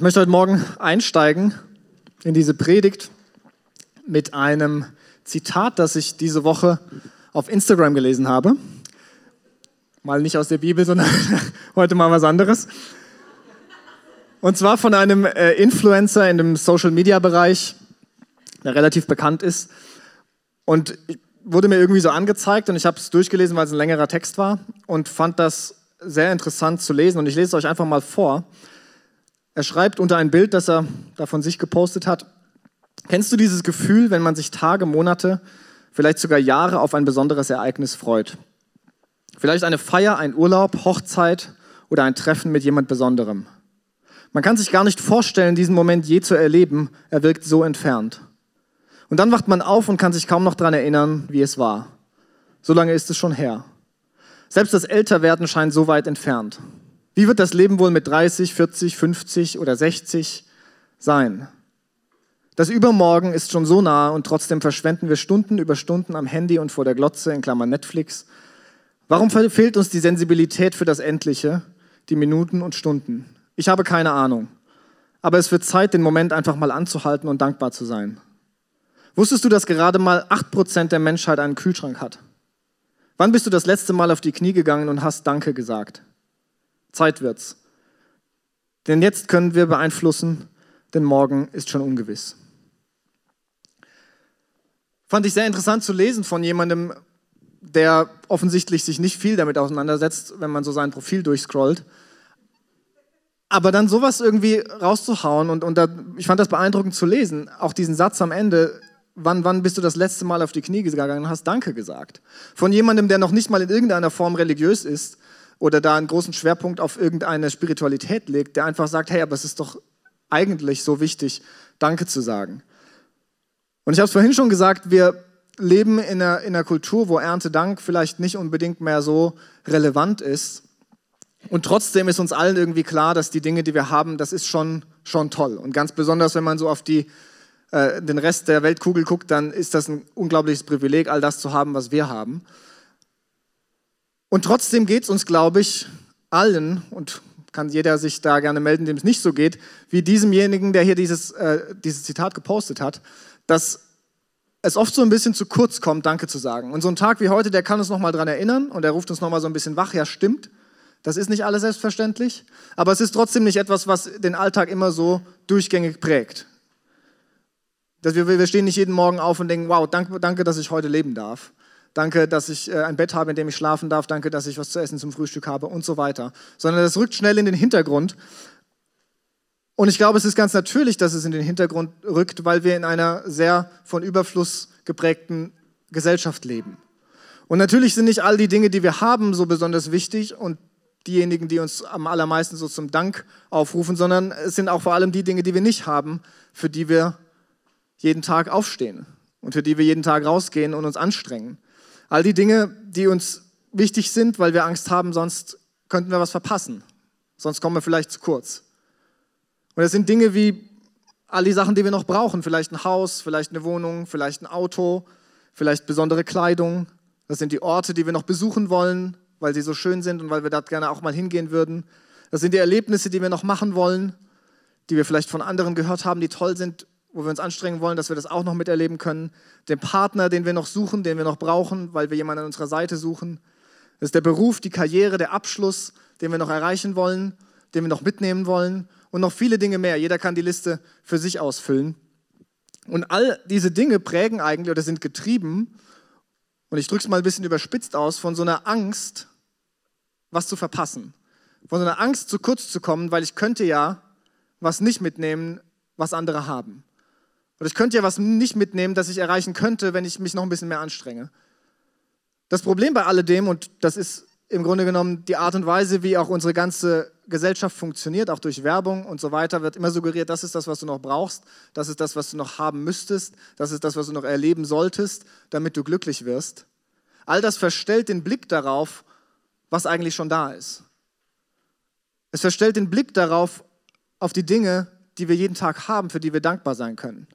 Ich möchte heute Morgen einsteigen in diese Predigt mit einem Zitat, das ich diese Woche auf Instagram gelesen habe. Mal nicht aus der Bibel, sondern heute mal was anderes. Und zwar von einem äh, Influencer in dem Social-Media-Bereich, der relativ bekannt ist. Und wurde mir irgendwie so angezeigt und ich habe es durchgelesen, weil es ein längerer Text war und fand das sehr interessant zu lesen. Und ich lese es euch einfach mal vor. Er schreibt unter ein Bild, das er da von sich gepostet hat, kennst du dieses Gefühl, wenn man sich Tage, Monate, vielleicht sogar Jahre auf ein besonderes Ereignis freut? Vielleicht eine Feier, ein Urlaub, Hochzeit oder ein Treffen mit jemand Besonderem. Man kann sich gar nicht vorstellen, diesen Moment je zu erleben, er wirkt so entfernt. Und dann wacht man auf und kann sich kaum noch daran erinnern, wie es war. So lange ist es schon her. Selbst das Älterwerden scheint so weit entfernt. Wie wird das Leben wohl mit 30, 40, 50 oder 60 sein? Das Übermorgen ist schon so nah und trotzdem verschwenden wir Stunden über Stunden am Handy und vor der Glotze in Klammern Netflix. Warum fehlt uns die Sensibilität für das Endliche, die Minuten und Stunden? Ich habe keine Ahnung. Aber es wird Zeit, den Moment einfach mal anzuhalten und dankbar zu sein. Wusstest du, dass gerade mal 8% der Menschheit einen Kühlschrank hat? Wann bist du das letzte Mal auf die Knie gegangen und hast Danke gesagt? Zeit wird's. Denn jetzt können wir beeinflussen, denn morgen ist schon ungewiss. Fand ich sehr interessant zu lesen von jemandem, der offensichtlich sich nicht viel damit auseinandersetzt, wenn man so sein Profil durchscrollt. Aber dann sowas irgendwie rauszuhauen und, und da, ich fand das beeindruckend zu lesen, auch diesen Satz am Ende, wann, wann bist du das letzte Mal auf die Knie gegangen und hast Danke gesagt? Von jemandem, der noch nicht mal in irgendeiner Form religiös ist, oder da einen großen Schwerpunkt auf irgendeine Spiritualität legt, der einfach sagt, hey, aber es ist doch eigentlich so wichtig, Danke zu sagen. Und ich habe es vorhin schon gesagt, wir leben in einer, in einer Kultur, wo Erntedank vielleicht nicht unbedingt mehr so relevant ist. Und trotzdem ist uns allen irgendwie klar, dass die Dinge, die wir haben, das ist schon, schon toll. Und ganz besonders, wenn man so auf die, äh, den Rest der Weltkugel guckt, dann ist das ein unglaubliches Privileg, all das zu haben, was wir haben. Und trotzdem geht es uns, glaube ich, allen, und kann jeder sich da gerne melden, dem es nicht so geht, wie diesemjenigen, der hier dieses, äh, dieses Zitat gepostet hat, dass es oft so ein bisschen zu kurz kommt, Danke zu sagen. Und so ein Tag wie heute, der kann uns nochmal daran erinnern und er ruft uns nochmal so ein bisschen wach. Ja, stimmt. Das ist nicht alles selbstverständlich, aber es ist trotzdem nicht etwas, was den Alltag immer so durchgängig prägt. Dass wir, wir stehen nicht jeden Morgen auf und denken, wow, danke, danke, dass ich heute leben darf. Danke, dass ich äh, ein Bett habe, in dem ich schlafen darf. Danke, dass ich was zu essen zum Frühstück habe und so weiter. Sondern das rückt schnell in den Hintergrund. Und ich glaube, es ist ganz natürlich, dass es in den Hintergrund rückt, weil wir in einer sehr von Überfluss geprägten Gesellschaft leben. Und natürlich sind nicht all die Dinge, die wir haben, so besonders wichtig und diejenigen, die uns am allermeisten so zum Dank aufrufen, sondern es sind auch vor allem die Dinge, die wir nicht haben, für die wir jeden Tag aufstehen und für die wir jeden Tag rausgehen und uns anstrengen. All die Dinge, die uns wichtig sind, weil wir Angst haben, sonst könnten wir was verpassen. Sonst kommen wir vielleicht zu kurz. Und das sind Dinge wie all die Sachen, die wir noch brauchen. Vielleicht ein Haus, vielleicht eine Wohnung, vielleicht ein Auto, vielleicht besondere Kleidung. Das sind die Orte, die wir noch besuchen wollen, weil sie so schön sind und weil wir dort gerne auch mal hingehen würden. Das sind die Erlebnisse, die wir noch machen wollen, die wir vielleicht von anderen gehört haben, die toll sind wo wir uns anstrengen wollen, dass wir das auch noch miterleben können. Den Partner, den wir noch suchen, den wir noch brauchen, weil wir jemanden an unserer Seite suchen. Das ist der Beruf, die Karriere, der Abschluss, den wir noch erreichen wollen, den wir noch mitnehmen wollen und noch viele Dinge mehr. Jeder kann die Liste für sich ausfüllen. Und all diese Dinge prägen eigentlich oder sind getrieben, und ich drücke es mal ein bisschen überspitzt aus, von so einer Angst, was zu verpassen. Von so einer Angst, zu kurz zu kommen, weil ich könnte ja was nicht mitnehmen, was andere haben. Oder ich könnte ja was nicht mitnehmen, das ich erreichen könnte, wenn ich mich noch ein bisschen mehr anstrenge. Das Problem bei alledem, und das ist im Grunde genommen die Art und Weise, wie auch unsere ganze Gesellschaft funktioniert, auch durch Werbung und so weiter, wird immer suggeriert, das ist das, was du noch brauchst, das ist das, was du noch haben müsstest, das ist das, was du noch erleben solltest, damit du glücklich wirst. All das verstellt den Blick darauf, was eigentlich schon da ist. Es verstellt den Blick darauf, auf die Dinge, die wir jeden Tag haben, für die wir dankbar sein können.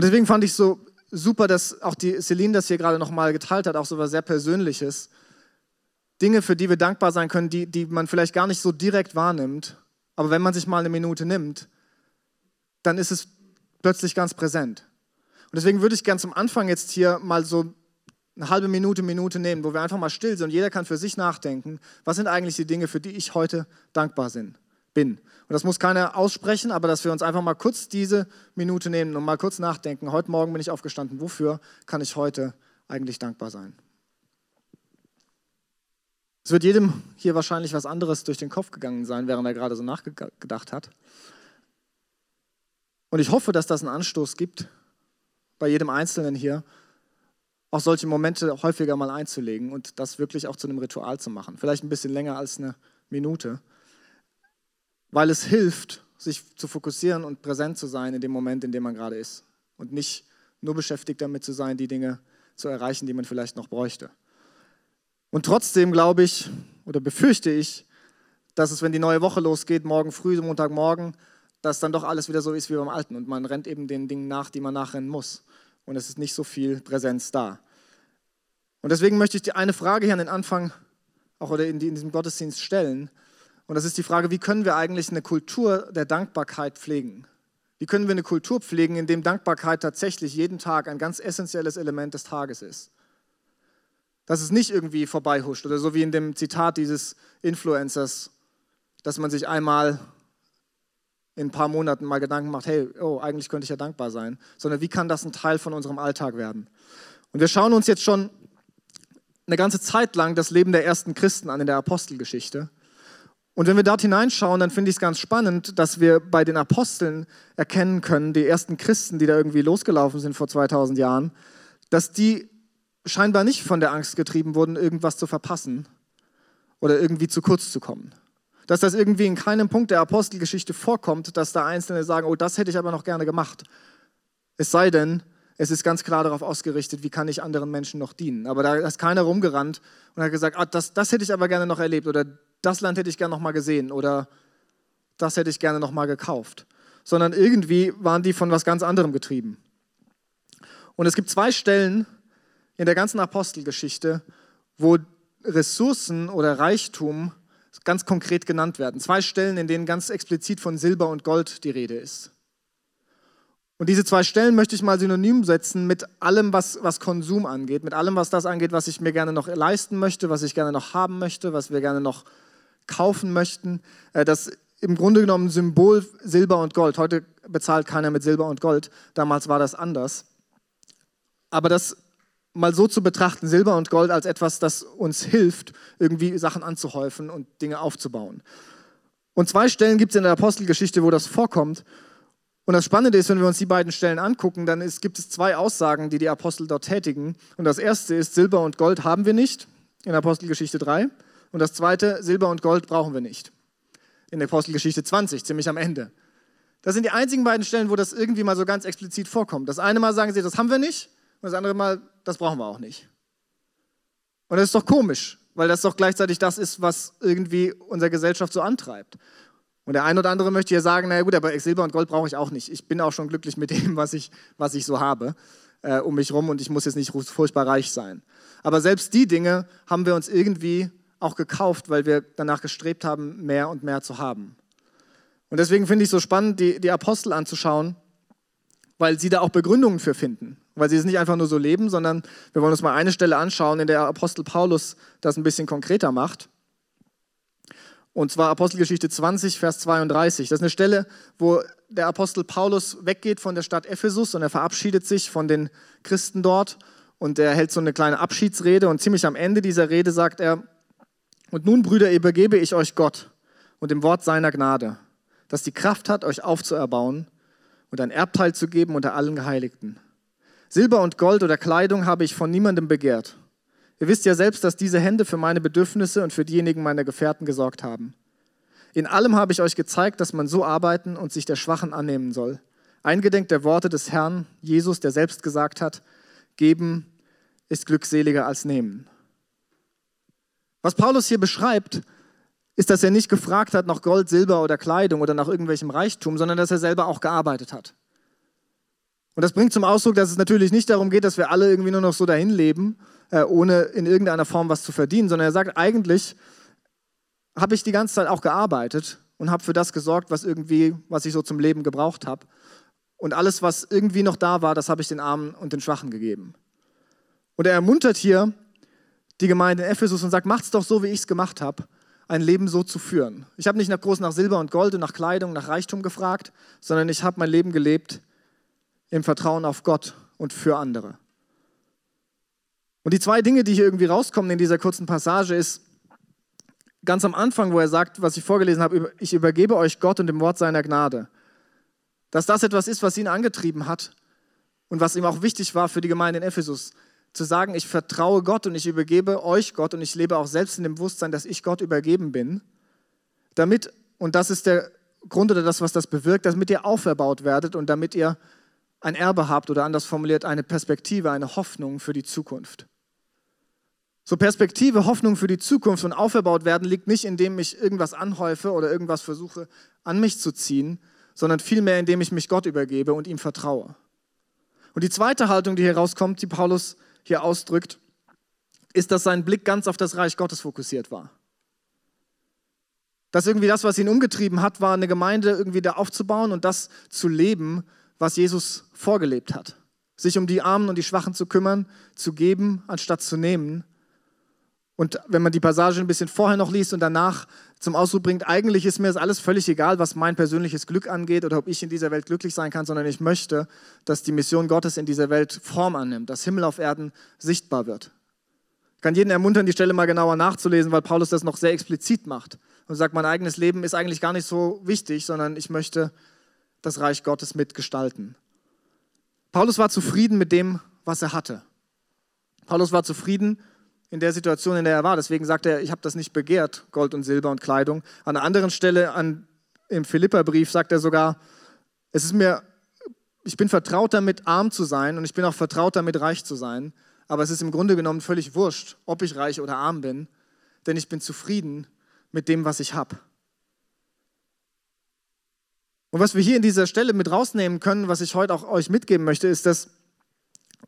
Und deswegen fand ich so super, dass auch die Celine das hier gerade nochmal geteilt hat, auch so was sehr Persönliches. Dinge, für die wir dankbar sein können, die, die man vielleicht gar nicht so direkt wahrnimmt, Aber wenn man sich mal eine Minute nimmt, dann ist es plötzlich ganz präsent. Und deswegen würde ich ganz zum Anfang jetzt hier mal so eine halbe Minute, Minute nehmen, wo wir einfach mal still sind und jeder kann für sich nachdenken, was sind eigentlich die Dinge, für die ich heute dankbar bin. Und das muss keiner aussprechen, aber dass wir uns einfach mal kurz diese Minute nehmen und mal kurz nachdenken. Heute Morgen bin ich aufgestanden, wofür kann ich heute eigentlich dankbar sein? Es wird jedem hier wahrscheinlich was anderes durch den Kopf gegangen sein, während er gerade so nachgedacht hat. Und ich hoffe, dass das einen Anstoß gibt, bei jedem Einzelnen hier, auch solche Momente häufiger mal einzulegen und das wirklich auch zu einem Ritual zu machen. Vielleicht ein bisschen länger als eine Minute, weil es hilft, sich zu fokussieren und präsent zu sein in dem Moment, in dem man gerade ist und nicht nur beschäftigt damit zu sein, die Dinge zu erreichen, die man vielleicht noch bräuchte. Und trotzdem glaube ich oder befürchte ich, dass es, wenn die neue Woche losgeht, morgen früh, Montagmorgen, dass dann doch alles wieder so ist wie beim Alten und man rennt eben den Dingen nach, die man nachrennen muss und es ist nicht so viel Präsenz da. Und deswegen möchte ich dir eine Frage hier an den Anfang auch oder in, diesem Gottesdienst stellen. Und das ist die Frage, wie können wir eigentlich eine Kultur der Dankbarkeit pflegen? Wie können wir eine Kultur pflegen, in dem Dankbarkeit tatsächlich jeden Tag ein ganz essentielles Element des Tages ist? Dass es nicht irgendwie vorbeihuscht oder so wie in dem Zitat dieses Influencers, dass man sich einmal in ein paar Monaten mal Gedanken macht, hey, oh, eigentlich könnte ich ja dankbar sein, sondern wie kann das ein Teil von unserem Alltag werden? Und wir schauen uns jetzt schon eine ganze Zeit lang das Leben der ersten Christen an in der Apostelgeschichte. Und wenn wir dort hineinschauen, dann finde ich es ganz spannend, dass wir bei den Aposteln erkennen können, die ersten Christen, die da irgendwie losgelaufen sind vor 2000 Jahren, dass die scheinbar nicht von der Angst getrieben wurden, irgendwas zu verpassen oder irgendwie zu kurz zu kommen dass das irgendwie in keinem Punkt der Apostelgeschichte vorkommt, dass da Einzelne sagen, oh, das hätte ich aber noch gerne gemacht. Es sei denn, es ist ganz klar darauf ausgerichtet, wie kann ich anderen Menschen noch dienen. Aber da ist keiner rumgerannt und hat gesagt, ah, das, das hätte ich aber gerne noch erlebt oder das Land hätte ich gerne noch mal gesehen oder das hätte ich gerne noch mal gekauft. Sondern irgendwie waren die von was ganz anderem getrieben. Und es gibt zwei Stellen in der ganzen Apostelgeschichte, wo Ressourcen oder Reichtum ganz konkret genannt werden. Zwei Stellen, in denen ganz explizit von Silber und Gold die Rede ist. Und diese zwei Stellen möchte ich mal synonym setzen mit allem, was, was Konsum angeht, mit allem, was das angeht, was ich mir gerne noch leisten möchte, was ich gerne noch haben möchte, was wir gerne noch kaufen möchten. Äh, das im Grunde genommen Symbol Silber und Gold. Heute bezahlt keiner mit Silber und Gold. Damals war das anders. Aber das mal so zu betrachten, Silber und Gold als etwas, das uns hilft, irgendwie Sachen anzuhäufen und Dinge aufzubauen. Und zwei Stellen gibt es in der Apostelgeschichte, wo das vorkommt. Und das Spannende ist, wenn wir uns die beiden Stellen angucken, dann ist, gibt es zwei Aussagen, die die Apostel dort tätigen. Und das erste ist, Silber und Gold haben wir nicht in Apostelgeschichte 3. Und das zweite, Silber und Gold brauchen wir nicht. In der Apostelgeschichte 20, ziemlich am Ende. Das sind die einzigen beiden Stellen, wo das irgendwie mal so ganz explizit vorkommt. Das eine Mal sagen sie, das haben wir nicht. Und das andere Mal, das brauchen wir auch nicht. Und das ist doch komisch, weil das doch gleichzeitig das ist, was irgendwie unsere Gesellschaft so antreibt. Und der eine oder andere möchte ja sagen, naja gut, aber Silber und Gold brauche ich auch nicht. Ich bin auch schon glücklich mit dem, was ich, was ich so habe äh, um mich rum und ich muss jetzt nicht furchtbar reich sein. Aber selbst die Dinge haben wir uns irgendwie auch gekauft, weil wir danach gestrebt haben, mehr und mehr zu haben. Und deswegen finde ich es so spannend, die, die Apostel anzuschauen, weil sie da auch Begründungen für finden weil sie es nicht einfach nur so leben, sondern wir wollen uns mal eine Stelle anschauen, in der Apostel Paulus das ein bisschen konkreter macht. Und zwar Apostelgeschichte 20, Vers 32. Das ist eine Stelle, wo der Apostel Paulus weggeht von der Stadt Ephesus und er verabschiedet sich von den Christen dort und er hält so eine kleine Abschiedsrede und ziemlich am Ende dieser Rede sagt er, und nun, Brüder, übergebe ich euch Gott und dem Wort seiner Gnade, das die Kraft hat, euch aufzuerbauen und ein Erbteil zu geben unter allen Geheiligten. Silber und Gold oder Kleidung habe ich von niemandem begehrt. Ihr wisst ja selbst, dass diese Hände für meine Bedürfnisse und für diejenigen meiner Gefährten gesorgt haben. In allem habe ich euch gezeigt, dass man so arbeiten und sich der Schwachen annehmen soll. Eingedenk der Worte des Herrn Jesus, der selbst gesagt hat, geben ist glückseliger als nehmen. Was Paulus hier beschreibt, ist, dass er nicht gefragt hat nach Gold, Silber oder Kleidung oder nach irgendwelchem Reichtum, sondern dass er selber auch gearbeitet hat. Und das bringt zum Ausdruck, dass es natürlich nicht darum geht, dass wir alle irgendwie nur noch so dahin leben, äh, ohne in irgendeiner Form was zu verdienen, sondern er sagt, eigentlich habe ich die ganze Zeit auch gearbeitet und habe für das gesorgt, was irgendwie, was ich so zum Leben gebraucht habe. Und alles, was irgendwie noch da war, das habe ich den Armen und den Schwachen gegeben. Und er ermuntert hier die Gemeinde in Ephesus und sagt, macht's doch so, wie ich es gemacht habe, ein Leben so zu führen. Ich habe nicht nach groß nach Silber und Gold und nach Kleidung, nach Reichtum gefragt, sondern ich habe mein Leben gelebt im Vertrauen auf Gott und für andere. Und die zwei Dinge, die hier irgendwie rauskommen in dieser kurzen Passage, ist ganz am Anfang, wo er sagt, was ich vorgelesen habe, ich übergebe euch Gott und dem Wort seiner Gnade. Dass das etwas ist, was ihn angetrieben hat und was ihm auch wichtig war für die Gemeinde in Ephesus. Zu sagen, ich vertraue Gott und ich übergebe euch Gott und ich lebe auch selbst in dem Bewusstsein, dass ich Gott übergeben bin. Damit, und das ist der Grund oder das, was das bewirkt, damit ihr auferbaut werdet und damit ihr ein Erbe habt oder anders formuliert eine Perspektive, eine Hoffnung für die Zukunft. So Perspektive, Hoffnung für die Zukunft und auferbaut werden liegt nicht, indem ich irgendwas anhäufe oder irgendwas versuche an mich zu ziehen, sondern vielmehr, indem ich mich Gott übergebe und ihm vertraue. Und die zweite Haltung, die hier rauskommt, die Paulus hier ausdrückt, ist, dass sein Blick ganz auf das Reich Gottes fokussiert war. Dass irgendwie das, was ihn umgetrieben hat, war eine Gemeinde irgendwie da aufzubauen und das zu leben, was Jesus vorgelebt hat. Sich um die Armen und die Schwachen zu kümmern, zu geben, anstatt zu nehmen. Und wenn man die Passage ein bisschen vorher noch liest und danach zum Ausdruck bringt, eigentlich ist mir das alles völlig egal, was mein persönliches Glück angeht oder ob ich in dieser Welt glücklich sein kann, sondern ich möchte, dass die Mission Gottes in dieser Welt Form annimmt, dass Himmel auf Erden sichtbar wird. Ich kann jeden ermuntern, die Stelle mal genauer nachzulesen, weil Paulus das noch sehr explizit macht und sagt, mein eigenes Leben ist eigentlich gar nicht so wichtig, sondern ich möchte das Reich Gottes mitgestalten. Paulus war zufrieden mit dem, was er hatte. Paulus war zufrieden in der Situation, in der er war. Deswegen sagt er, ich habe das nicht begehrt, Gold und Silber und Kleidung. An einer anderen Stelle an, im Philipperbrief sagt er sogar, es ist mir, ich bin vertraut damit, arm zu sein und ich bin auch vertraut damit, reich zu sein. Aber es ist im Grunde genommen völlig wurscht, ob ich reich oder arm bin, denn ich bin zufrieden mit dem, was ich habe. Und was wir hier in dieser Stelle mit rausnehmen können, was ich heute auch euch mitgeben möchte, ist, dass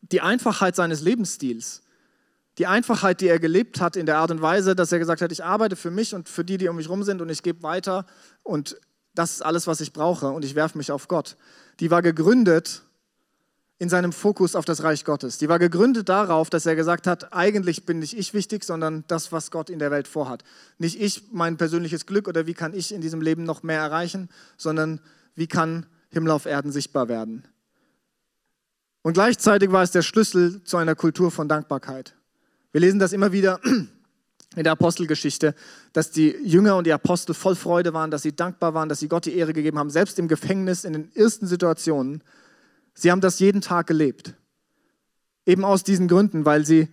die Einfachheit seines Lebensstils, die Einfachheit, die er gelebt hat in der Art und Weise, dass er gesagt hat, ich arbeite für mich und für die, die um mich rum sind und ich gebe weiter und das ist alles, was ich brauche und ich werfe mich auf Gott, die war gegründet in seinem Fokus auf das Reich Gottes. Die war gegründet darauf, dass er gesagt hat, eigentlich bin nicht ich wichtig, sondern das, was Gott in der Welt vorhat. Nicht ich, mein persönliches Glück oder wie kann ich in diesem Leben noch mehr erreichen, sondern wie kann Himmel auf Erden sichtbar werden. Und gleichzeitig war es der Schlüssel zu einer Kultur von Dankbarkeit. Wir lesen das immer wieder in der Apostelgeschichte, dass die Jünger und die Apostel voll Freude waren, dass sie dankbar waren, dass sie Gott die Ehre gegeben haben, selbst im Gefängnis, in den ersten Situationen. Sie haben das jeden Tag gelebt. Eben aus diesen Gründen, weil sie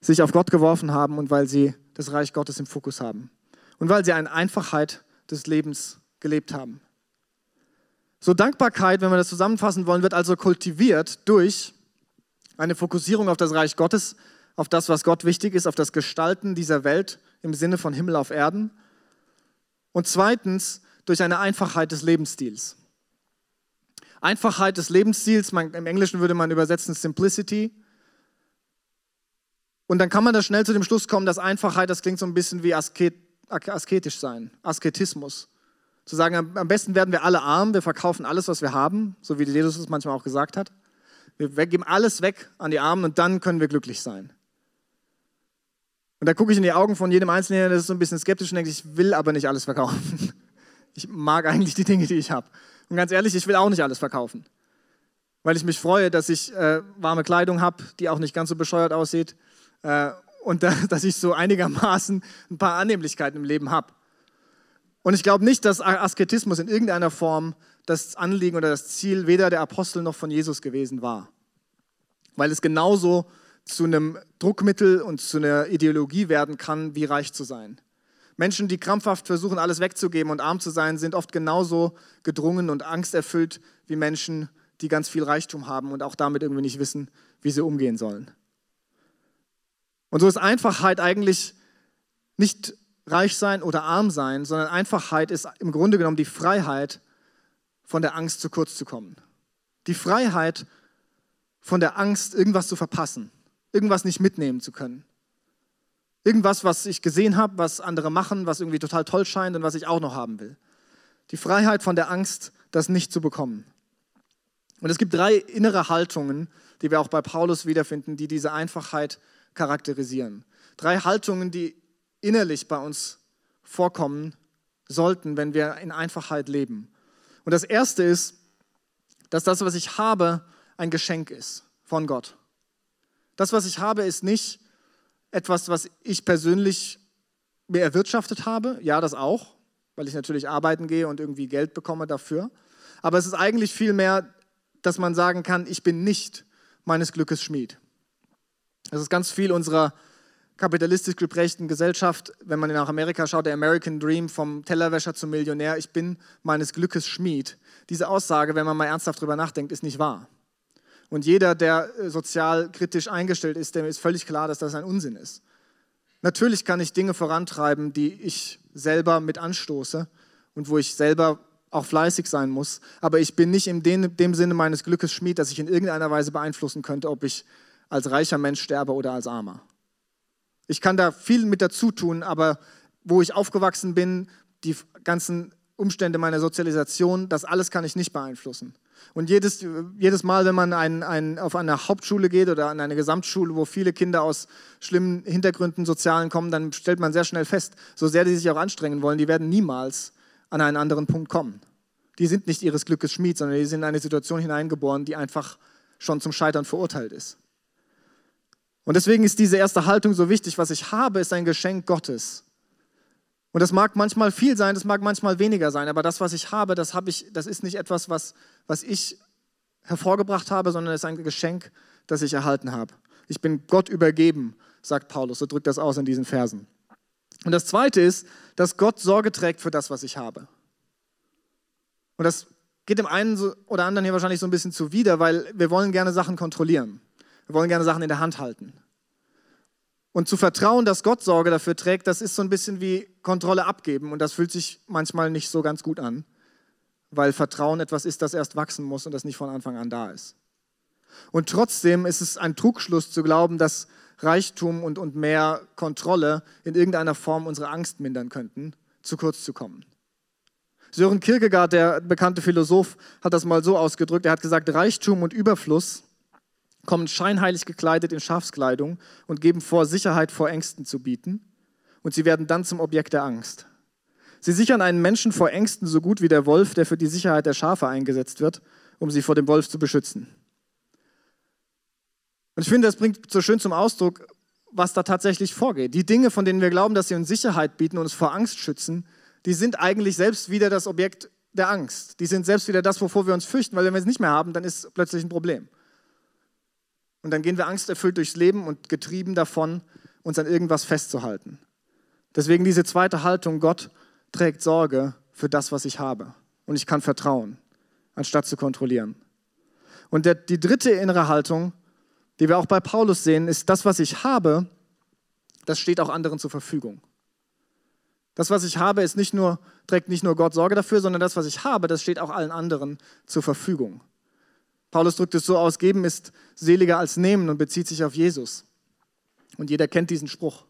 sich auf Gott geworfen haben und weil sie das Reich Gottes im Fokus haben. Und weil sie eine Einfachheit des Lebens gelebt haben. So Dankbarkeit, wenn wir das zusammenfassen wollen, wird also kultiviert durch eine Fokussierung auf das Reich Gottes, auf das, was Gott wichtig ist, auf das Gestalten dieser Welt im Sinne von Himmel auf Erden. Und zweitens durch eine Einfachheit des Lebensstils. Einfachheit des Lebensstils, man, im Englischen würde man übersetzen Simplicity. Und dann kann man da schnell zu dem Schluss kommen, dass Einfachheit, das klingt so ein bisschen wie Asket, asketisch sein, Asketismus. Zu sagen, am besten werden wir alle arm, wir verkaufen alles, was wir haben, so wie Jesus es manchmal auch gesagt hat. Wir geben alles weg an die Armen und dann können wir glücklich sein. Und da gucke ich in die Augen von jedem Einzelnen, der ist so ein bisschen skeptisch und denkt, ich will aber nicht alles verkaufen. Ich mag eigentlich die Dinge, die ich habe. Und ganz ehrlich, ich will auch nicht alles verkaufen. Weil ich mich freue, dass ich äh, warme Kleidung habe, die auch nicht ganz so bescheuert aussieht. Äh, und da, dass ich so einigermaßen ein paar Annehmlichkeiten im Leben habe. Und ich glaube nicht, dass Asketismus in irgendeiner Form das Anliegen oder das Ziel weder der Apostel noch von Jesus gewesen war. Weil es genauso zu einem Druckmittel und zu einer Ideologie werden kann, wie reich zu sein. Menschen, die krampfhaft versuchen, alles wegzugeben und arm zu sein, sind oft genauso gedrungen und angsterfüllt wie Menschen, die ganz viel Reichtum haben und auch damit irgendwie nicht wissen, wie sie umgehen sollen. Und so ist Einfachheit eigentlich nicht reich sein oder arm sein, sondern Einfachheit ist im Grunde genommen die Freiheit, von der Angst zu kurz zu kommen. Die Freiheit von der Angst, irgendwas zu verpassen, irgendwas nicht mitnehmen zu können. Irgendwas, was ich gesehen habe, was andere machen, was irgendwie total toll scheint und was ich auch noch haben will. Die Freiheit von der Angst, das nicht zu bekommen. Und es gibt drei innere Haltungen, die wir auch bei Paulus wiederfinden, die diese Einfachheit charakterisieren. Drei Haltungen, die innerlich bei uns vorkommen sollten, wenn wir in Einfachheit leben. Und das erste ist, dass das, was ich habe, ein Geschenk ist von Gott. Das, was ich habe, ist nicht etwas, was ich persönlich mir erwirtschaftet habe. Ja, das auch, weil ich natürlich arbeiten gehe und irgendwie Geld bekomme dafür. Aber es ist eigentlich vielmehr, dass man sagen kann, ich bin nicht meines Glückes Schmied. Das ist ganz viel unserer kapitalistisch geprägten Gesellschaft, wenn man nach Amerika schaut, der American Dream vom Tellerwäscher zum Millionär, ich bin meines Glückes Schmied. Diese Aussage, wenn man mal ernsthaft drüber nachdenkt, ist nicht wahr. Und jeder, der äh, sozial kritisch eingestellt ist, dem ist völlig klar, dass das ein Unsinn ist. Natürlich kann ich Dinge vorantreiben, die ich selber mit anstoße und wo ich selber auch fleißig sein muss, aber ich bin nicht in dem, dem Sinne meines Glückes Schmied, dass ich in irgendeiner Weise beeinflussen könnte, ob ich als reicher Mensch sterbe oder als armer. Ich kann da viel mit dazu tun, aber wo ich aufgewachsen bin, die ganzen Umstände meiner Sozialisation, das alles kann ich nicht beeinflussen. Und jedes, jedes Mal, wenn man ein, ein, auf eine Hauptschule geht oder an eine Gesamtschule, wo viele Kinder aus schlimmen Hintergründen, sozialen kommen, dann stellt man sehr schnell fest, so sehr die sich auch anstrengen wollen, die werden niemals an einen anderen Punkt kommen. Die sind nicht ihres Glückes Schmied, sondern die sind in eine Situation hineingeboren, die einfach schon zum Scheitern verurteilt ist. Und deswegen ist diese erste Haltung so wichtig. Was ich habe, ist ein Geschenk Gottes. Und das mag manchmal viel sein, das mag manchmal weniger sein, aber das, was ich habe, das, habe ich, das ist nicht etwas, was, was ich hervorgebracht habe, sondern es ist ein Geschenk, das ich erhalten habe. Ich bin Gott übergeben, sagt Paulus, so drückt das aus in diesen Versen. Und das Zweite ist, dass Gott Sorge trägt für das, was ich habe. Und das geht dem einen oder anderen hier wahrscheinlich so ein bisschen zuwider, weil wir wollen gerne Sachen kontrollieren. Wir wollen gerne Sachen in der Hand halten. Und zu vertrauen, dass Gott Sorge dafür trägt, das ist so ein bisschen wie Kontrolle abgeben. Und das fühlt sich manchmal nicht so ganz gut an, weil Vertrauen etwas ist, das erst wachsen muss und das nicht von Anfang an da ist. Und trotzdem ist es ein Trugschluss zu glauben, dass Reichtum und, und mehr Kontrolle in irgendeiner Form unsere Angst mindern könnten, zu kurz zu kommen. Sören Kierkegaard, der bekannte Philosoph, hat das mal so ausgedrückt. Er hat gesagt, Reichtum und Überfluss kommen scheinheilig gekleidet in Schafskleidung und geben vor, Sicherheit vor Ängsten zu bieten. Und sie werden dann zum Objekt der Angst. Sie sichern einen Menschen vor Ängsten so gut wie der Wolf, der für die Sicherheit der Schafe eingesetzt wird, um sie vor dem Wolf zu beschützen. Und ich finde, das bringt so schön zum Ausdruck, was da tatsächlich vorgeht. Die Dinge, von denen wir glauben, dass sie uns Sicherheit bieten und uns vor Angst schützen, die sind eigentlich selbst wieder das Objekt der Angst. Die sind selbst wieder das, wovor wir uns fürchten, weil wenn wir es nicht mehr haben, dann ist plötzlich ein Problem. Und dann gehen wir angsterfüllt durchs Leben und getrieben davon, uns an irgendwas festzuhalten. Deswegen diese zweite Haltung, Gott trägt Sorge für das, was ich habe. Und ich kann vertrauen, anstatt zu kontrollieren. Und der, die dritte innere Haltung, die wir auch bei Paulus sehen, ist, das, was ich habe, das steht auch anderen zur Verfügung. Das, was ich habe, ist nicht nur, trägt nicht nur Gott Sorge dafür, sondern das, was ich habe, das steht auch allen anderen zur Verfügung. Paulus drückt es so aus, geben ist seliger als nehmen und bezieht sich auf Jesus. Und jeder kennt diesen Spruch.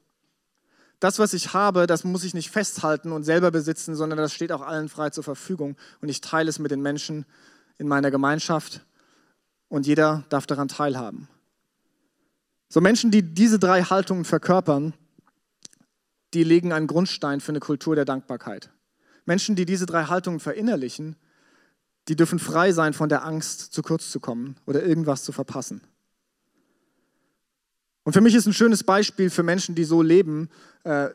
Das, was ich habe, das muss ich nicht festhalten und selber besitzen, sondern das steht auch allen frei zur Verfügung. Und ich teile es mit den Menschen in meiner Gemeinschaft und jeder darf daran teilhaben. So Menschen, die diese drei Haltungen verkörpern, die legen einen Grundstein für eine Kultur der Dankbarkeit. Menschen, die diese drei Haltungen verinnerlichen, die dürfen frei sein von der Angst, zu kurz zu kommen oder irgendwas zu verpassen. Und für mich ist ein schönes Beispiel für Menschen, die so leben, äh,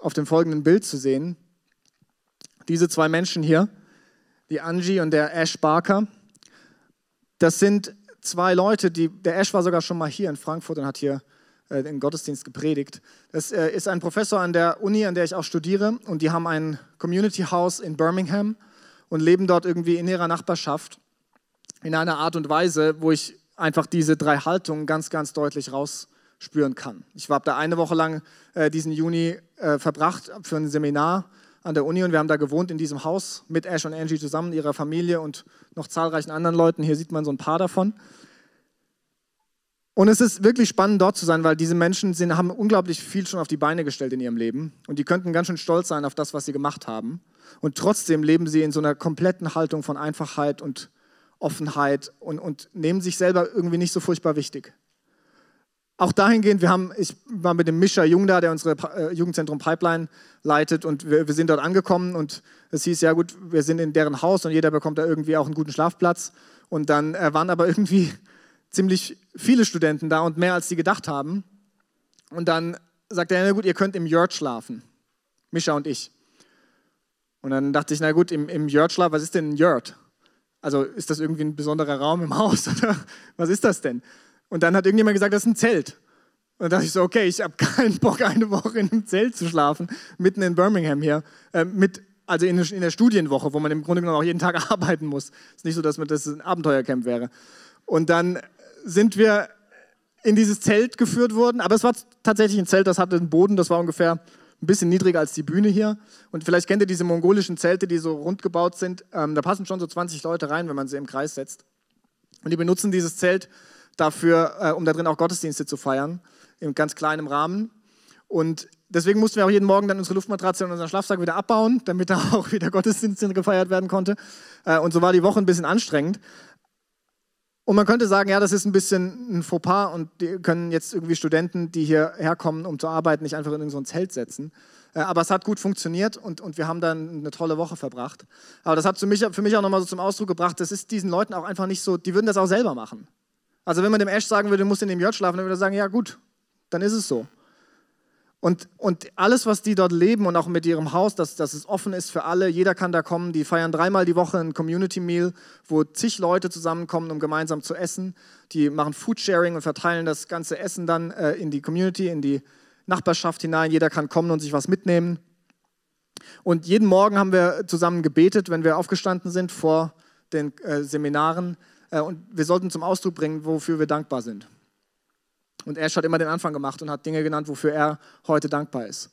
auf dem folgenden Bild zu sehen. Diese zwei Menschen hier, die Angie und der Ash Barker, das sind zwei Leute, die, der Ash war sogar schon mal hier in Frankfurt und hat hier äh, den Gottesdienst gepredigt. Das äh, ist ein Professor an der Uni, an der ich auch studiere, und die haben ein Community House in Birmingham und leben dort irgendwie in ihrer Nachbarschaft in einer Art und Weise, wo ich einfach diese drei Haltungen ganz, ganz deutlich rausspüren kann. Ich habe da eine Woche lang äh, diesen Juni äh, verbracht für ein Seminar an der Uni und wir haben da gewohnt in diesem Haus mit Ash und Angie zusammen, ihrer Familie und noch zahlreichen anderen Leuten. Hier sieht man so ein paar davon. Und es ist wirklich spannend, dort zu sein, weil diese Menschen sind, haben unglaublich viel schon auf die Beine gestellt in ihrem Leben und die könnten ganz schön stolz sein auf das, was sie gemacht haben. Und trotzdem leben sie in so einer kompletten Haltung von Einfachheit und Offenheit und, und nehmen sich selber irgendwie nicht so furchtbar wichtig. Auch dahingehend, wir haben, ich war mit dem Mischa Jung da, der unsere äh, Jugendzentrum Pipeline leitet und wir, wir, sind dort angekommen und es hieß, ja gut, wir sind in deren Haus und jeder bekommt da irgendwie auch einen guten Schlafplatz und dann äh, waren aber irgendwie ziemlich viele Studenten da und mehr als sie gedacht haben und dann sagte er, na gut, ihr könnt im Yurt schlafen, Mischa und ich. Und dann dachte ich, na gut, im, im Yurt schlafen, was ist denn ein Yurt? Also ist das irgendwie ein besonderer Raum im Haus oder was ist das denn? Und dann hat irgendjemand gesagt, das ist ein Zelt. Und dann dachte ich so, okay, ich habe keinen Bock, eine Woche in einem Zelt zu schlafen, mitten in Birmingham hier, äh, mit, also in, in, der Studienwoche, wo man im Grunde genommen auch jeden Tag arbeiten muss. Es ist nicht so, dass das ein Abenteuercamp wäre. Und dann sind wir in dieses Zelt geführt worden, aber es war tatsächlich ein Zelt, das hatte einen Boden, das war ungefähr ein bisschen niedriger als die Bühne hier. Und vielleicht kennt ihr diese mongolischen Zelte, die so rund gebaut sind. Ähm, da passen schon so 20 Leute rein, wenn man sie im Kreis setzt. Und die benutzen dieses Zelt dafür, äh, um da drin auch Gottesdienste zu feiern, im ganz kleinen Rahmen. Und deswegen mussten wir auch jeden Morgen dann unsere Luftmatratze und unseren Schlafsack wieder abbauen, damit da auch wieder Gottesdienste gefeiert werden konnte. Äh, und so war die Woche ein bisschen anstrengend. Und man könnte sagen, ja, das ist ein bisschen ein Fauxpas und die können jetzt irgendwie Studenten, die hierher kommen, um zu arbeiten, nicht einfach in so ein Zelt setzen. Äh, aber es hat gut funktioniert und, und wir haben dann eine tolle Woche verbracht. Aber das hat für mich, für mich auch nochmal so zum Ausdruck gebracht, das ist diesen Leuten auch einfach nicht so, die würden das auch selber machen. Also wenn man dem Ash sagen würde, du musst in dem J schlafen, dann würde er sagen, ja gut, dann ist es so. Und, und alles, was die dort leben und auch mit ihrem Haus, dass, dass es offen ist für alle, jeder kann da kommen, die feiern dreimal die Woche ein Community Meal, wo zig Leute zusammenkommen, um gemeinsam zu essen. Die machen Foodsharing und verteilen das ganze Essen dann äh, in die Community, in die Nachbarschaft hinein. Jeder kann kommen und sich was mitnehmen. Und jeden Morgen haben wir zusammen gebetet, wenn wir aufgestanden sind vor den äh, Seminaren. Äh, und wir sollten zum Ausdruck bringen, wofür wir dankbar sind. Und Ash hat immer den Anfang gemacht und hat Dinge genannt, wofür er heute dankbar ist.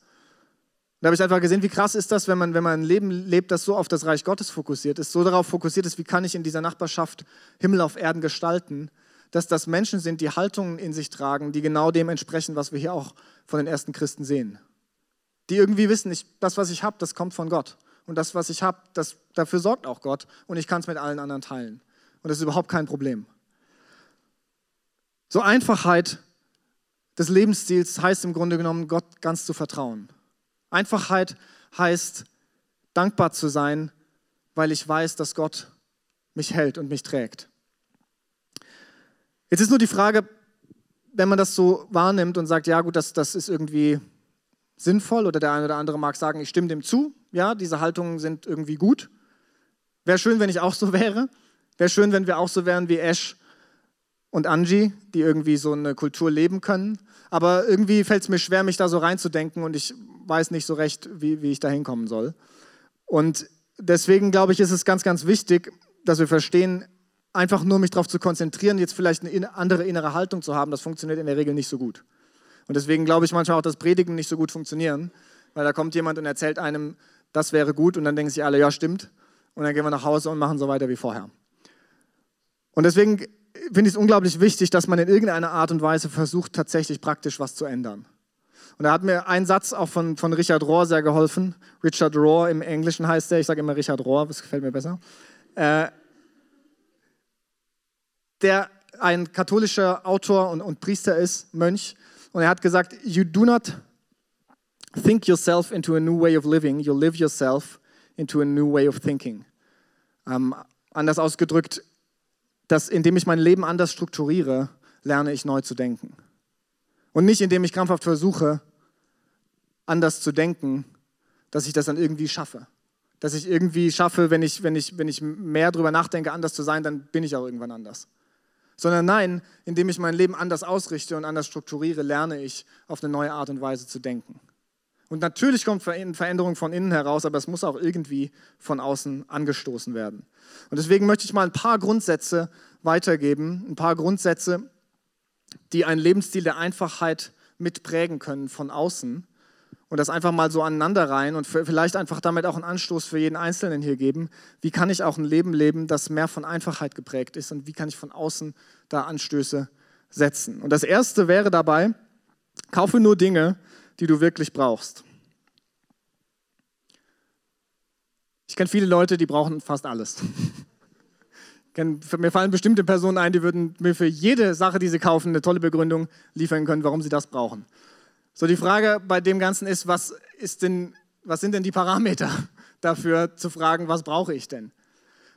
Da habe ich einfach gesehen, wie krass ist das, wenn man, wenn man ein Leben lebt, das so auf das Reich Gottes fokussiert ist, so darauf fokussiert ist, wie kann ich in dieser Nachbarschaft Himmel auf Erden gestalten, dass das Menschen sind, die Haltungen in sich tragen, die genau dem entsprechen, was wir hier auch von den ersten Christen sehen. Die irgendwie wissen, ich, das, was ich habe, das kommt von Gott. Und das, was ich habe, dafür sorgt auch Gott. Und ich kann es mit allen anderen teilen. Und das ist überhaupt kein Problem. So Einfachheit des Lebensstils heißt im Grunde genommen, Gott ganz zu vertrauen. Einfachheit heißt, dankbar zu sein, weil ich weiß, dass Gott mich hält und mich trägt. Jetzt ist nur die Frage, wenn man das so wahrnimmt und sagt, ja gut, das, das ist irgendwie sinnvoll oder der eine oder andere mag sagen, ich stimme dem zu, ja, diese Haltungen sind irgendwie gut. Wäre schön, wenn ich auch so wäre. Wäre schön, wenn wir auch so wären wie Ash und Angie, die irgendwie so eine Kultur leben können. Aber irgendwie fällt es mir schwer, mich da so reinzudenken und ich weiß nicht so recht, wie, wie ich da hinkommen soll. Und deswegen glaube ich, ist es ganz, ganz wichtig, dass wir verstehen, einfach nur mich darauf zu konzentrieren, jetzt vielleicht eine andere innere Haltung zu haben, das funktioniert in der Regel nicht so gut. Und deswegen glaube ich manchmal auch, dass Predigen nicht so gut funktionieren, weil da kommt jemand und erzählt einem, das wäre gut und dann denken sich alle, ja stimmt. Und dann gehen wir nach Hause und machen so weiter wie vorher. Und deswegen finde ich es unglaublich wichtig, dass man in irgendeiner Art und Weise versucht, tatsächlich praktisch was zu ändern. Und da hat mir ein Satz auch von, von Richard Rohr sehr geholfen. Richard Rohr im Englischen heißt er, ich sage immer Richard Rohr, das gefällt mir besser. Äh, der ein katholischer Autor und, und Priester ist, Mönch. Und er hat gesagt, you do not think yourself into a new way of living, you live yourself into a new way of thinking. Ähm, anders ausgedrückt, dass indem ich mein Leben anders strukturiere, lerne ich neu zu denken. Und nicht indem ich krampfhaft versuche, anders zu denken, dass ich das dann irgendwie schaffe. Dass ich irgendwie schaffe, wenn ich, wenn ich, wenn ich mehr darüber nachdenke, anders zu sein, dann bin ich auch irgendwann anders. Sondern nein, indem ich mein Leben anders ausrichte und anders strukturiere, lerne ich auf eine neue Art und Weise zu denken. Und natürlich kommt Veränderung von innen heraus, aber es muss auch irgendwie von außen angestoßen werden. Und deswegen möchte ich mal ein paar Grundsätze weitergeben, ein paar Grundsätze, die einen Lebensstil der Einfachheit mitprägen können von außen. Und das einfach mal so aneinander rein und vielleicht einfach damit auch einen Anstoß für jeden Einzelnen hier geben. Wie kann ich auch ein Leben leben, das mehr von Einfachheit geprägt ist und wie kann ich von außen da Anstöße setzen? Und das erste wäre dabei, kaufe nur Dinge, die du wirklich brauchst. Ich kenne viele Leute, die brauchen fast alles. Mir fallen bestimmte Personen ein, die würden mir für jede Sache, die sie kaufen, eine tolle Begründung liefern können, warum sie das brauchen. So, die Frage bei dem Ganzen ist, was, ist denn, was sind denn die Parameter dafür zu fragen, was brauche ich denn?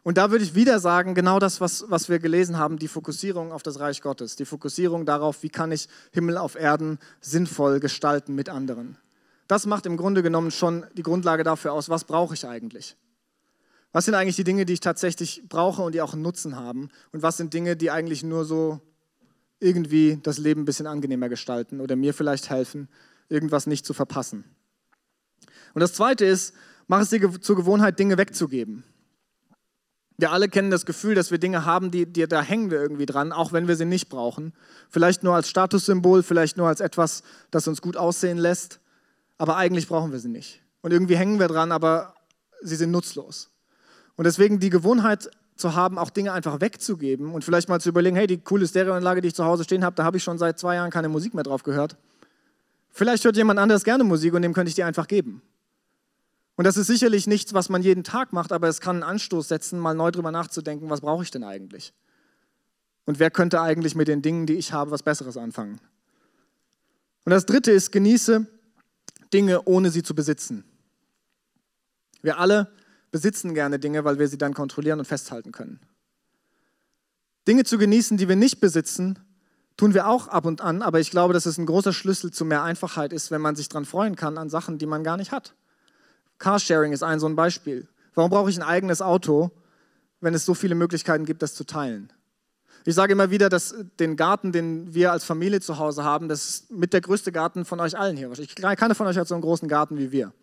Und da würde ich wieder sagen, genau das, was, was wir gelesen haben, die Fokussierung auf das Reich Gottes, die Fokussierung darauf, wie kann ich Himmel auf Erden sinnvoll gestalten mit anderen. Das macht im Grunde genommen schon die Grundlage dafür aus, was brauche ich eigentlich. Was sind eigentlich die Dinge, die ich tatsächlich brauche und die auch einen Nutzen haben? Und was sind Dinge, die eigentlich nur so irgendwie das Leben ein bisschen angenehmer gestalten oder mir vielleicht helfen, irgendwas nicht zu verpassen? Und das Zweite ist, mach es dir zur Gewohnheit, Dinge wegzugeben. Wir alle kennen das Gefühl, dass wir Dinge haben, die, die, da hängen wir irgendwie dran, auch wenn wir sie nicht brauchen. Vielleicht nur als Statussymbol, vielleicht nur als etwas, das uns gut aussehen lässt, aber eigentlich brauchen wir sie nicht. Und irgendwie hängen wir dran, aber sie sind nutzlos. Und deswegen die Gewohnheit zu haben, auch Dinge einfach wegzugeben und vielleicht mal zu überlegen, hey, die coole Stereoanlage, die ich zu Hause stehen habe, da habe ich schon seit zwei Jahren keine Musik mehr drauf gehört. Vielleicht hört jemand anders gerne Musik und dem könnte ich die einfach geben. Und das ist sicherlich nichts, was man jeden Tag macht, aber es kann einen Anstoß setzen, mal neu drüber nachzudenken, was brauche ich denn eigentlich? Und wer könnte eigentlich mit den Dingen, die ich habe, was Besseres anfangen? Und das Dritte ist, genieße Dinge, ohne sie zu besitzen. Wir alle besitzen gerne Dinge, weil wir sie dann kontrollieren und festhalten können. Dinge zu genießen, die wir nicht besitzen, tun wir auch ab und an, aber ich glaube, dass es ein großer Schlüssel zu mehr Einfachheit ist, wenn man sich daran freuen kann an Sachen, die man gar nicht hat. Carsharing ist ein so ein Beispiel. Warum brauche ich ein eigenes Auto, wenn es so viele Möglichkeiten gibt, das zu teilen? Ich sage immer wieder, dass den Garten, den wir als Familie zu Hause haben, das ist mit der größte Garten von euch allen hier. Keiner von euch hat so einen großen Garten wie wir.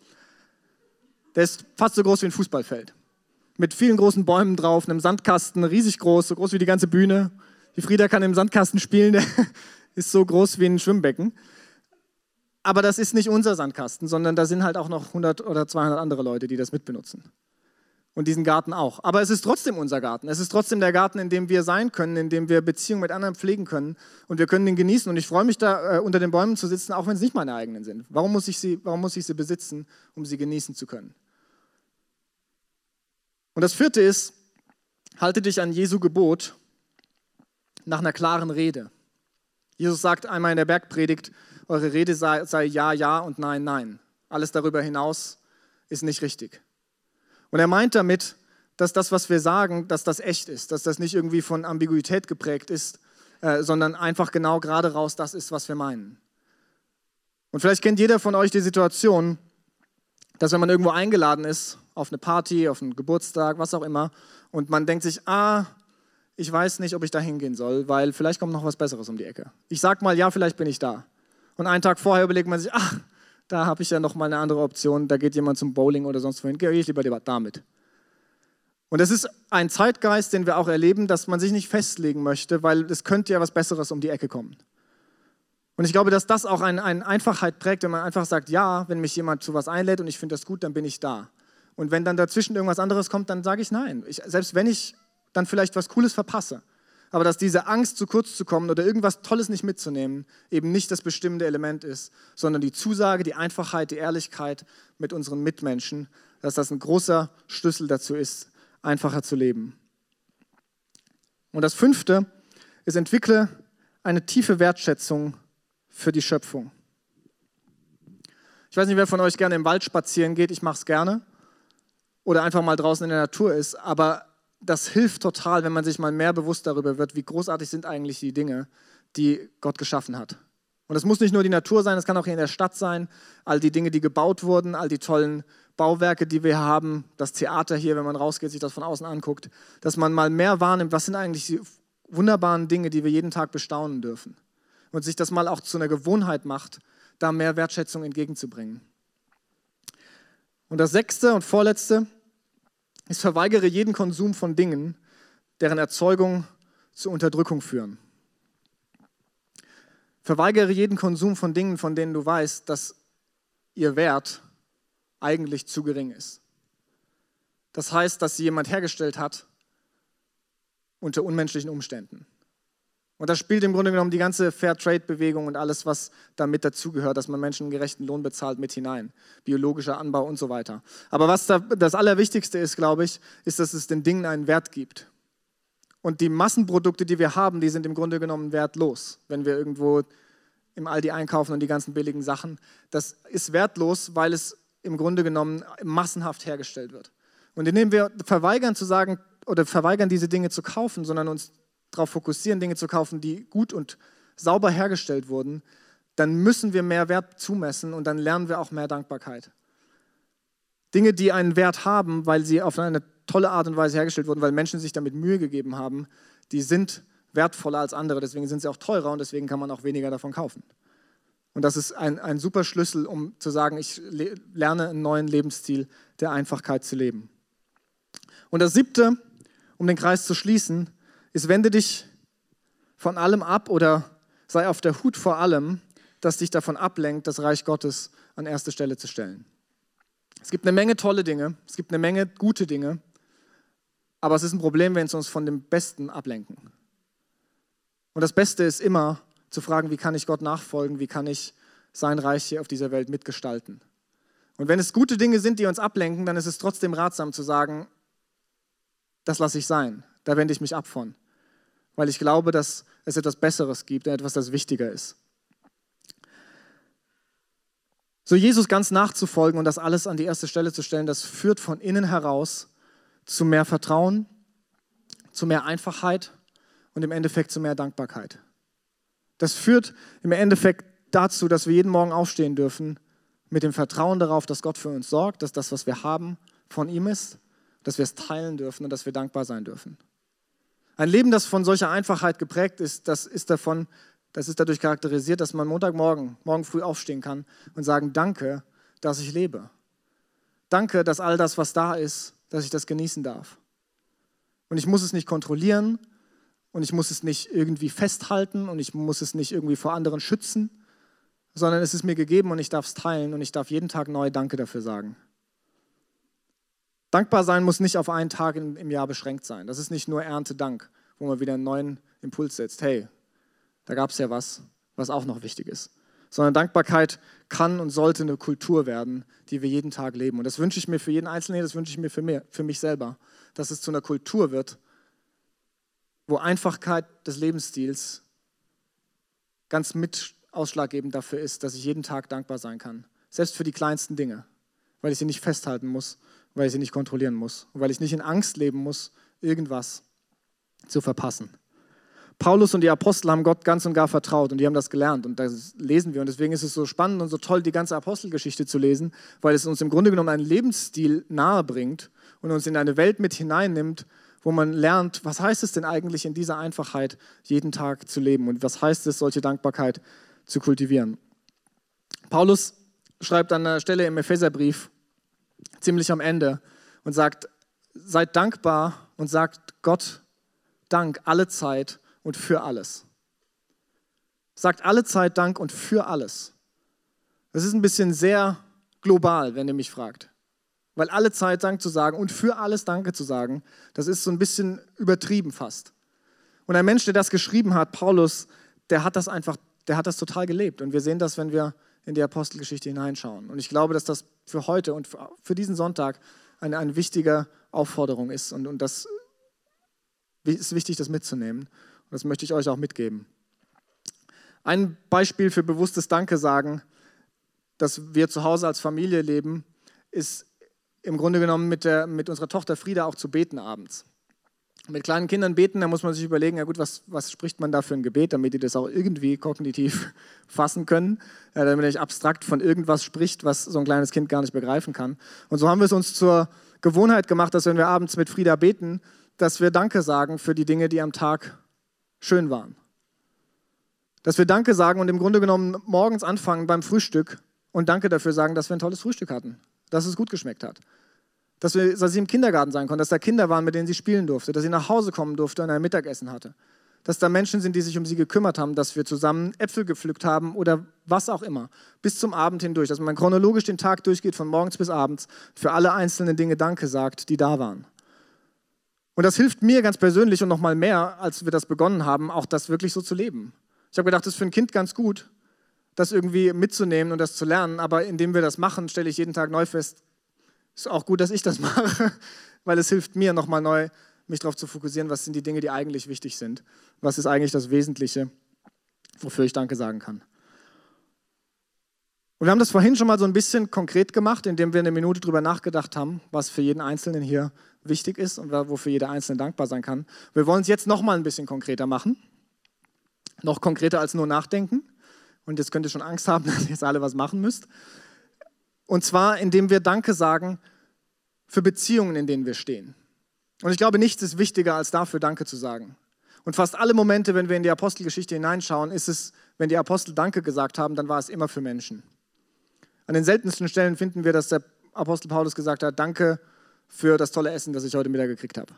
Der ist fast so groß wie ein Fußballfeld. Mit vielen großen Bäumen drauf, einem Sandkasten, riesig groß, so groß wie die ganze Bühne. Die Frieda kann im Sandkasten spielen, der ist so groß wie ein Schwimmbecken. Aber das ist nicht unser Sandkasten, sondern da sind halt auch noch 100 oder 200 andere Leute, die das mitbenutzen. Und diesen Garten auch. Aber es ist trotzdem unser Garten. Es ist trotzdem der Garten, in dem wir sein können, in dem wir Beziehungen mit anderen pflegen können. Und wir können den genießen. Und ich freue mich da, äh, unter den Bäumen zu sitzen, auch wenn es nicht meine eigenen sind. Warum muss, ich sie, warum muss ich sie besitzen, um sie genießen zu können? Und das vierte ist, halte dich an Jesu Gebot nach einer klaren Rede. Jesus sagt einmal in der Bergpredigt, eure Rede sei, sei ja, ja und nein, nein. Alles darüber hinaus ist nicht richtig. Und er meint damit, dass das, was wir sagen, dass das echt ist, dass das nicht irgendwie von Ambiguität geprägt ist, äh, sondern einfach genau gerade raus das ist, was wir meinen. Und vielleicht kennt jeder von euch die Situation, dass wenn man irgendwo eingeladen ist, auf eine Party, auf einen Geburtstag, was auch immer, und man denkt sich, ah, ich weiß nicht, ob ich da hingehen soll, weil vielleicht kommt noch was Besseres um die Ecke. Ich sag mal, ja, vielleicht bin ich da. Und einen Tag vorher überlegt man sich, ach, da habe ich ja noch mal eine andere Option, da geht jemand zum Bowling oder sonst wohin, gehe ich lieber damit. Und es ist ein Zeitgeist, den wir auch erleben, dass man sich nicht festlegen möchte, weil es könnte ja was Besseres um die Ecke kommen. Und ich glaube, dass das auch eine, eine Einfachheit prägt, wenn man einfach sagt, ja, wenn mich jemand zu was einlädt und ich finde das gut, dann bin ich da. Und wenn dann dazwischen irgendwas anderes kommt, dann sage ich nein. Ich, selbst wenn ich dann vielleicht was Cooles verpasse, aber dass diese Angst, zu kurz zu kommen oder irgendwas Tolles nicht mitzunehmen, eben nicht das bestimmende Element ist, sondern die Zusage, die Einfachheit, die Ehrlichkeit mit unseren Mitmenschen, dass das ein großer Schlüssel dazu ist, einfacher zu leben. Und das Fünfte ist, entwickle eine tiefe Wertschätzung für die Schöpfung. Ich weiß nicht, wer von euch gerne im Wald spazieren geht, ich mache es gerne. Oder einfach mal draußen in der Natur ist, aber das hilft total, wenn man sich mal mehr bewusst darüber wird, wie großartig sind eigentlich die Dinge, die Gott geschaffen hat. Und es muss nicht nur die Natur sein, es kann auch hier in der Stadt sein, all die Dinge, die gebaut wurden, all die tollen Bauwerke, die wir haben, das Theater hier, wenn man rausgeht, sich das von außen anguckt, dass man mal mehr wahrnimmt, was sind eigentlich die wunderbaren Dinge, die wir jeden Tag bestaunen dürfen. Und sich das mal auch zu einer Gewohnheit macht, da mehr Wertschätzung entgegenzubringen. Und das sechste und vorletzte, ich verweigere jeden Konsum von Dingen, deren Erzeugung zur Unterdrückung führen. Verweigere jeden Konsum von Dingen, von denen du weißt, dass ihr Wert eigentlich zu gering ist. Das heißt, dass sie jemand hergestellt hat unter unmenschlichen Umständen. Und da spielt im Grunde genommen die ganze Fair-Trade-Bewegung und alles, was damit dazugehört, dass man Menschen einen gerechten Lohn bezahlt, mit hinein. Biologischer Anbau und so weiter. Aber was da das Allerwichtigste ist, glaube ich, ist, dass es den Dingen einen Wert gibt. Und die Massenprodukte, die wir haben, die sind im Grunde genommen wertlos. Wenn wir irgendwo im Aldi einkaufen und die ganzen billigen Sachen, das ist wertlos, weil es im Grunde genommen massenhaft hergestellt wird. Und indem wir verweigern zu sagen oder verweigern diese Dinge zu kaufen, sondern uns darauf fokussieren, Dinge zu kaufen, die gut und sauber hergestellt wurden, dann müssen wir mehr Wert zumessen und dann lernen wir auch mehr Dankbarkeit. Dinge, die einen Wert haben, weil sie auf eine tolle Art und Weise hergestellt wurden, weil Menschen sich damit Mühe gegeben haben, die sind wertvoller als andere, deswegen sind sie auch teurer und deswegen kann man auch weniger davon kaufen. Und das ist ein, ein super Schlüssel, um zu sagen, ich lerne einen neuen Lebensstil der Einfachkeit zu leben. Und das siebte, um den Kreis zu schließen, ist, wende dich von allem ab oder sei auf der Hut vor allem, das dich davon ablenkt, das Reich Gottes an erste Stelle zu stellen. Es gibt eine Menge tolle Dinge, es gibt eine Menge gute Dinge, aber es ist ein Problem, wenn sie uns von dem Besten ablenken. Und das Beste ist immer zu fragen, wie kann ich Gott nachfolgen, wie kann ich sein Reich hier auf dieser Welt mitgestalten. Und wenn es gute Dinge sind, die uns ablenken, dann ist es trotzdem ratsam zu sagen, das lasse ich sein, da wende ich mich ab von weil ich glaube, dass es etwas Besseres gibt, etwas, das wichtiger ist. So Jesus ganz nachzufolgen und das alles an die erste Stelle zu stellen, das führt von innen heraus zu mehr Vertrauen, zu mehr Einfachheit und im Endeffekt zu mehr Dankbarkeit. Das führt im Endeffekt dazu, dass wir jeden Morgen aufstehen dürfen mit dem Vertrauen darauf, dass Gott für uns sorgt, dass das, was wir haben, von ihm ist, dass wir es teilen dürfen und dass wir dankbar sein dürfen. Ein Leben, das von solcher Einfachheit geprägt ist, das ist, davon, das ist dadurch charakterisiert, dass man Montagmorgen, morgen früh aufstehen kann und sagen, danke, dass ich lebe. Danke, dass all das, was da ist, dass ich das genießen darf. Und ich muss es nicht kontrollieren und ich muss es nicht irgendwie festhalten und ich muss es nicht irgendwie vor anderen schützen, sondern es ist mir gegeben und ich darf es teilen und ich darf jeden Tag neu Danke dafür sagen. Dankbar sein muss nicht auf einen Tag im Jahr beschränkt sein. Das ist nicht nur Erntedank, wo man wieder einen neuen Impuls setzt. Hey, da gab es ja was, was auch noch wichtig ist. Sondern Dankbarkeit kann und sollte eine Kultur werden, die wir jeden Tag leben. Und das wünsche ich mir für jeden Einzelnen, das wünsche ich mir für, mir, für mich selber, dass es zu einer Kultur wird, wo Einfachkeit des Lebensstils ganz mit ausschlaggebend dafür ist, dass ich jeden Tag dankbar sein kann. Selbst für die kleinsten Dinge, weil ich sie nicht festhalten muss, weil ich sie nicht kontrollieren muss weil ich nicht in Angst leben muss, irgendwas zu verpassen. Paulus und die Apostel haben Gott ganz und gar vertraut und die haben das gelernt und das lesen wir. Und deswegen ist es so spannend und so toll, die ganze Apostelgeschichte zu lesen, weil es uns im Grunde genommen einen Lebensstil nahe bringt und uns in eine Welt mit hineinnimmt, wo man lernt, was heißt es denn eigentlich in dieser Einfachheit jeden Tag zu leben und was heißt es, solche Dankbarkeit zu kultivieren. Paulus schreibt an einer Stelle im Epheserbrief, ziemlich am Ende und sagt, seid dankbar und sagt Gott Dank alle Zeit und für alles. Sagt alle Zeit Dank und für alles. Das ist ein bisschen sehr global, wenn ihr mich fragt. Weil alle Zeit Dank zu sagen und für alles Danke zu sagen, das ist so ein bisschen übertrieben fast. Und ein Mensch, der das geschrieben hat, Paulus, der hat das einfach, der hat das total gelebt. Und wir sehen das, wenn wir in die Apostelgeschichte hineinschauen. Und ich glaube, dass das für heute und für diesen Sonntag eine, eine wichtige Aufforderung ist. Und, und das ist wichtig, das mitzunehmen. Und das möchte ich euch auch mitgeben. Ein Beispiel für bewusstes Danke sagen, dass wir zu Hause als Familie leben, ist im Grunde genommen mit, der, mit unserer Tochter Frieda auch zu beten abends mit kleinen Kindern beten, da muss man sich überlegen, ja gut, was, was spricht man da für ein Gebet, damit die das auch irgendwie kognitiv fassen können, ja, damit er nicht abstrakt von irgendwas spricht, was so ein kleines Kind gar nicht begreifen kann. Und so haben wir es uns zur Gewohnheit gemacht, dass wenn wir abends mit Frieda beten, dass wir Danke sagen für die Dinge, die am Tag schön waren. Dass wir Danke sagen und im Grunde genommen morgens anfangen beim Frühstück und Danke dafür sagen, dass wir ein tolles Frühstück hatten, dass es gut geschmeckt hat dass, wir, dass sie im Kindergarten sein konnte, dass da Kinder waren, mit denen sie spielen durfte, dass sie nach Hause kommen durfte und ein Mittagessen hatte. Dass da Menschen sind, die sich um sie gekümmert haben, dass wir zusammen Äpfel gepflückt haben oder was auch immer, bis zum Abend hindurch, dass man chronologisch den Tag durchgeht, von morgens bis abends, für alle einzelnen Dinge Danke sagt, die da waren. Und das hilft mir ganz persönlich und nochmal mehr, als wir das begonnen haben, auch das wirklich so zu leben. Ich habe gedacht, das ist für ein Kind ganz gut, das irgendwie mitzunehmen und das zu lernen, aber indem wir das machen, stelle ich jeden Tag neu fest, ist auch gut, dass ich das mache, weil es hilft mir nochmal neu, mich darauf zu fokussieren, was sind die Dinge, die eigentlich wichtig sind. Was ist eigentlich das Wesentliche, wofür ich Danke sagen kann. Und wir haben das vorhin schon mal so ein bisschen konkret gemacht, indem wir eine Minute drüber nachgedacht haben, was für jeden Einzelnen hier wichtig ist und wofür jeder Einzelne dankbar sein kann. Wir wollen es jetzt noch mal ein bisschen konkreter machen. Noch konkreter als nur nachdenken. Und jetzt könnt ihr schon Angst haben, dass ihr jetzt alle was machen müsst. Und zwar, indem wir Danke sagen für Beziehungen, in denen wir stehen. Und ich glaube, nichts ist wichtiger, als dafür Danke zu sagen. Und fast alle Momente, wenn wir in die Apostelgeschichte hineinschauen, ist es, wenn die Apostel Danke gesagt haben, dann war es immer für Menschen. An den seltensten Stellen finden wir, dass der Apostel Paulus gesagt hat, danke für das tolle Essen, das ich heute Mittag gekriegt habe.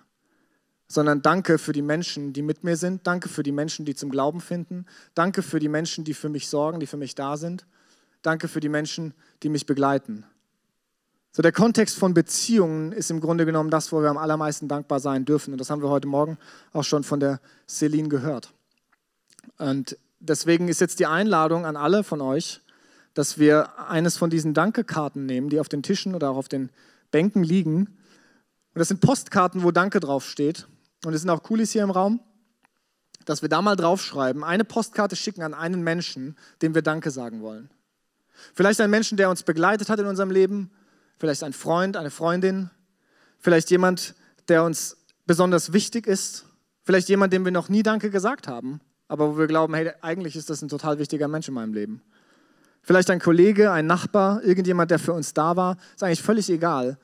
Sondern danke für die Menschen, die mit mir sind. Danke für die Menschen, die zum Glauben finden. Danke für die Menschen, die für mich sorgen, die für mich da sind. Danke für die Menschen, die mich begleiten. So der Kontext von Beziehungen ist im Grunde genommen das, wo wir am allermeisten dankbar sein dürfen. Und das haben wir heute Morgen auch schon von der Celine gehört. Und deswegen ist jetzt die Einladung an alle von euch, dass wir eines von diesen Dankekarten nehmen, die auf den Tischen oder auch auf den Bänken liegen. Und das sind Postkarten, wo Danke draufsteht. Und es sind auch Coolies hier im Raum, dass wir da mal draufschreiben, eine Postkarte schicken an einen Menschen, dem wir Danke sagen wollen. Vielleicht einen Menschen, der uns begleitet hat in unserem Leben, vielleicht ein Freund, eine Freundin, vielleicht jemand, der uns besonders wichtig ist, vielleicht jemand, dem wir noch nie Danke gesagt haben, aber wo wir glauben, hey, eigentlich ist das ein total wichtiger Mensch in meinem Leben. Vielleicht ein Kollege, ein Nachbar, irgendjemand, der für uns da war, ist eigentlich völlig egal.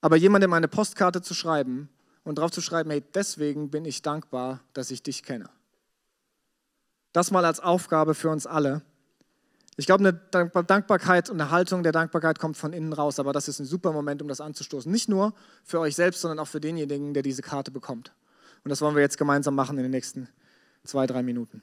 Aber jemandem eine Postkarte zu schreiben und drauf zu schreiben, hey, deswegen bin ich dankbar, dass ich dich kenne. Das mal als Aufgabe für uns alle. Ich glaube, eine Dankbarkeit und eine Haltung der Dankbarkeit kommt von innen raus, aber das ist ein super Moment, um das anzustoßen. Nicht nur für euch selbst, sondern auch für denjenigen, der diese Karte bekommt. Und das wollen wir jetzt gemeinsam machen in den nächsten zwei, drei Minuten.